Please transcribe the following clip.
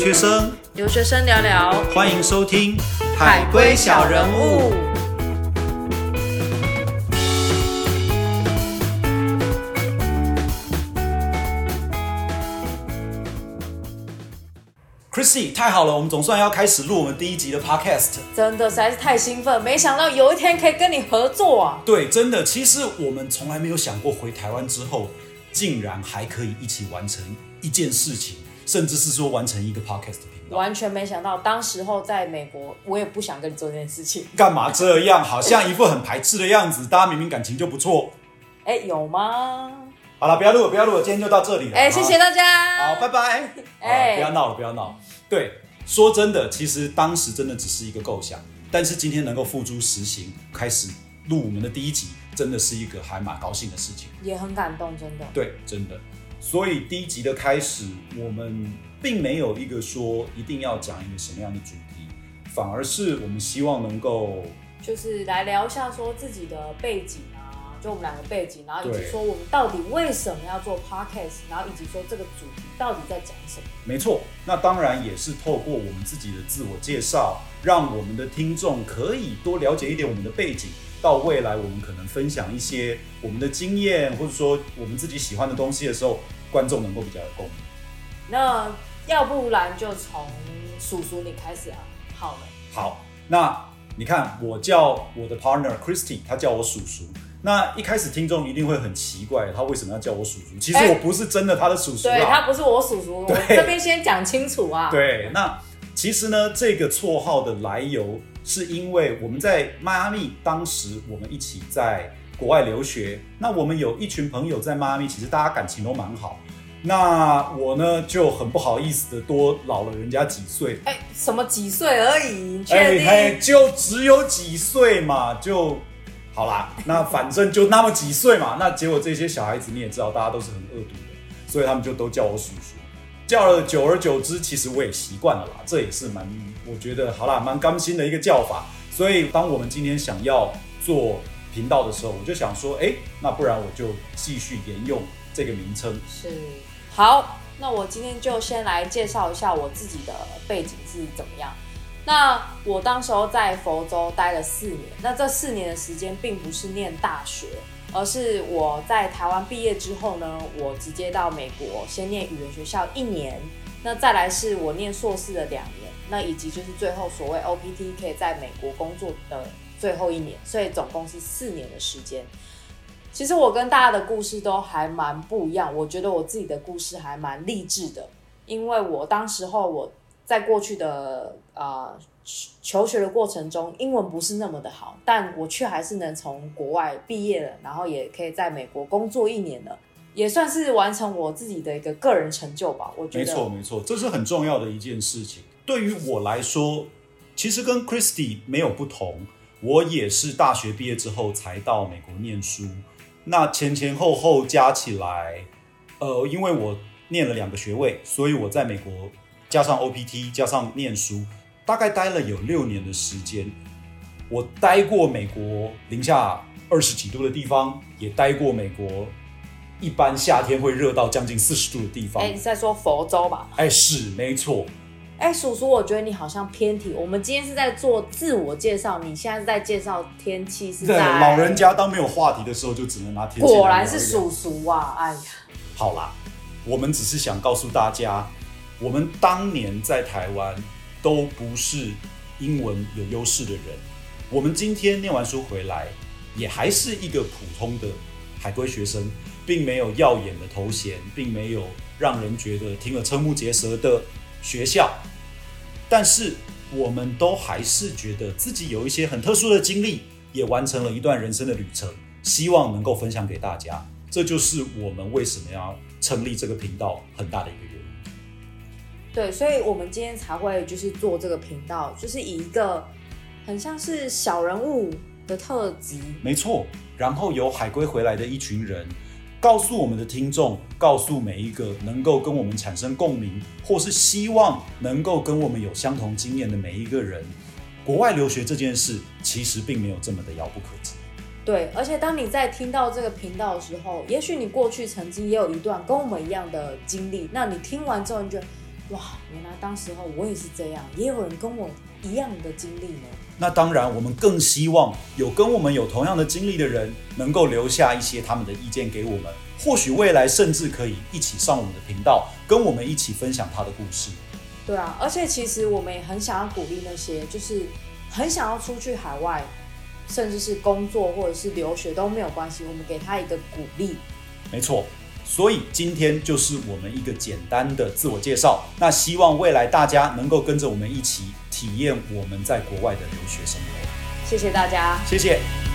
学生，留学生聊聊，欢迎收听《海龟小人物》。。Chrissy，太好了，我们总算要开始录我们第一集的 Podcast。真的实在是太兴奋，没想到有一天可以跟你合作啊！对，真的，其实我们从来没有想过回台湾之后，竟然还可以一起完成一件事情，甚至是说完成一个 Podcast 频道。完全没想到，当时候在美国，我也不想跟你做这件事情。干嘛这样？好像一副很排斥的样子。大家明明感情就不错。哎，有吗？好了，不要录了，不要录了，今天就到这里了。哎，谢谢大家。好，拜拜。哎好不要闹了，不要闹。对，说真的，其实当时真的只是一个构想，但是今天能够付诸实行，开始录我们的第一集，真的是一个还蛮高兴的事情。也很感动，真的。对，真的。所以第一集的开始，我们并没有一个说一定要讲一个什么样的主题，反而是我们希望能够就是来聊一下说自己的背景啊，就我们两个背景，然后以及说我们到底为什么要做 podcast，然后以及说这个主题到底在讲什么。没错，那当然也是透过我们自己的自我介绍，让我们的听众可以多了解一点我们的背景。到未来，我们可能分享一些我们的经验，或者说我们自己喜欢的东西的时候，观众能够比较有共鸣。那要不然就从叔叔你开始啊。好了，好，那你看，我叫我的 partner Christy，他叫我叔叔。那一开始听众一定会很奇怪，他为什么要叫我叔叔？其实哎我不是真的他的叔叔对他。不是我叔叔，我对这边先讲清楚啊。对，那其实呢，这个绰号的来由是因为我们在迈阿密，当时我们一起在国外留学，那我们有一群朋友在迈阿密，其实大家感情都蛮好。那我呢就很不好意思的多老了人家几岁，哎，什么几岁而已？你确定？哎嘿，就只有几岁嘛，就好啦。那反正就那么几岁嘛。那结果这些小孩子你也知道，大家都是很恶毒的，所以他们就都叫我叔叔。叫了久而久之，其实我也习惯了啦。这也是蛮，我觉得好啦，蛮甘心的一个叫法。所以当我们今天想要做频道的时候，我就想说，哎、那不然我就继续沿用这个名称。是好，那我今天就先来介绍一下我自己的背景是怎么样。那我当时候在佛州待了四年，那这四年的时间并不是念大学，而是我在台湾毕业之后呢，我直接到美国先念语言学校一年，那再来是我念硕士的两年，那以及就是最后所谓 OPT 可以在美国工作的最后一年，所以总共是四年的时间。其实我跟大家的故事都还蛮不一样，我觉得我自己的故事还蛮励志的，因为我当时候我在过去的呃求学的过程中，英文不是那么的好，但我却还是能从国外毕业了，然后也可以在美国工作一年了，也算是完成我自己的一个个人成就吧。我觉得没错没错，这是很重要的一件事情。对于我来说，其实跟 Christy 没有不同，我也是大学毕业之后才到美国念书。那前前后后加起来，呃，因为我念了两个学位，所以我在美国加上 OPT 加上念书，大概待了有六年的时间。我待过美国零下二十几度的地方，也待过美国一般夏天会热到将近四十度的地方。哎，你是在说佛州吧？哎，是没错，哎，叔叔，我觉得你好像偏题。我们今天是在做自我介绍，你现在是在介绍天气，是对，在老人家当没有话题的时候，就只能拿天气果然是叔叔啊！哎呀，好啦，我们只是想告诉大家，我们当年在台湾都不是英文有优势的人，我们今天念完书回来，也还是一个普通的海归学生，并没有耀眼的头衔，并没有让人觉得听了瞠目结舌的学校，但是我们都还是觉得自己有一些很特殊的经历，也完成了一段人生的旅程，希望能够分享给大家。这就是我们为什么要成立这个频道很大的一个原因。对，所以我们今天才会就是做这个频道，就是以一个很像是小人物的特辑，没错，然后由海归回来的一群人，告诉我们的听众，告诉每一个能够跟我们产生共鸣，或是希望能够跟我们有相同经验的每一个人，国外留学这件事其实并没有这么的遥不可及。对，而且当你在听到这个频道的时候，也许你过去曾经也有一段跟我们一样的经历，那你听完之后，你觉得哇，原来当时候我也是这样，也有人跟我一样的经历呢。那当然，我们更希望有跟我们有同样的经历的人，能够留下一些他们的意见给我们。或许未来甚至可以一起上我们的频道，跟我们一起分享他的故事。对啊，而且其实我们也很想要鼓励那些就是很想要出去海外，甚至是工作或者是留学都没有关系，我们给他一个鼓励。没错，所以今天就是我们一个简单的自我介绍。那希望未来大家能够跟着我们一起体验我们在国外的留学生活。谢谢大家。谢谢。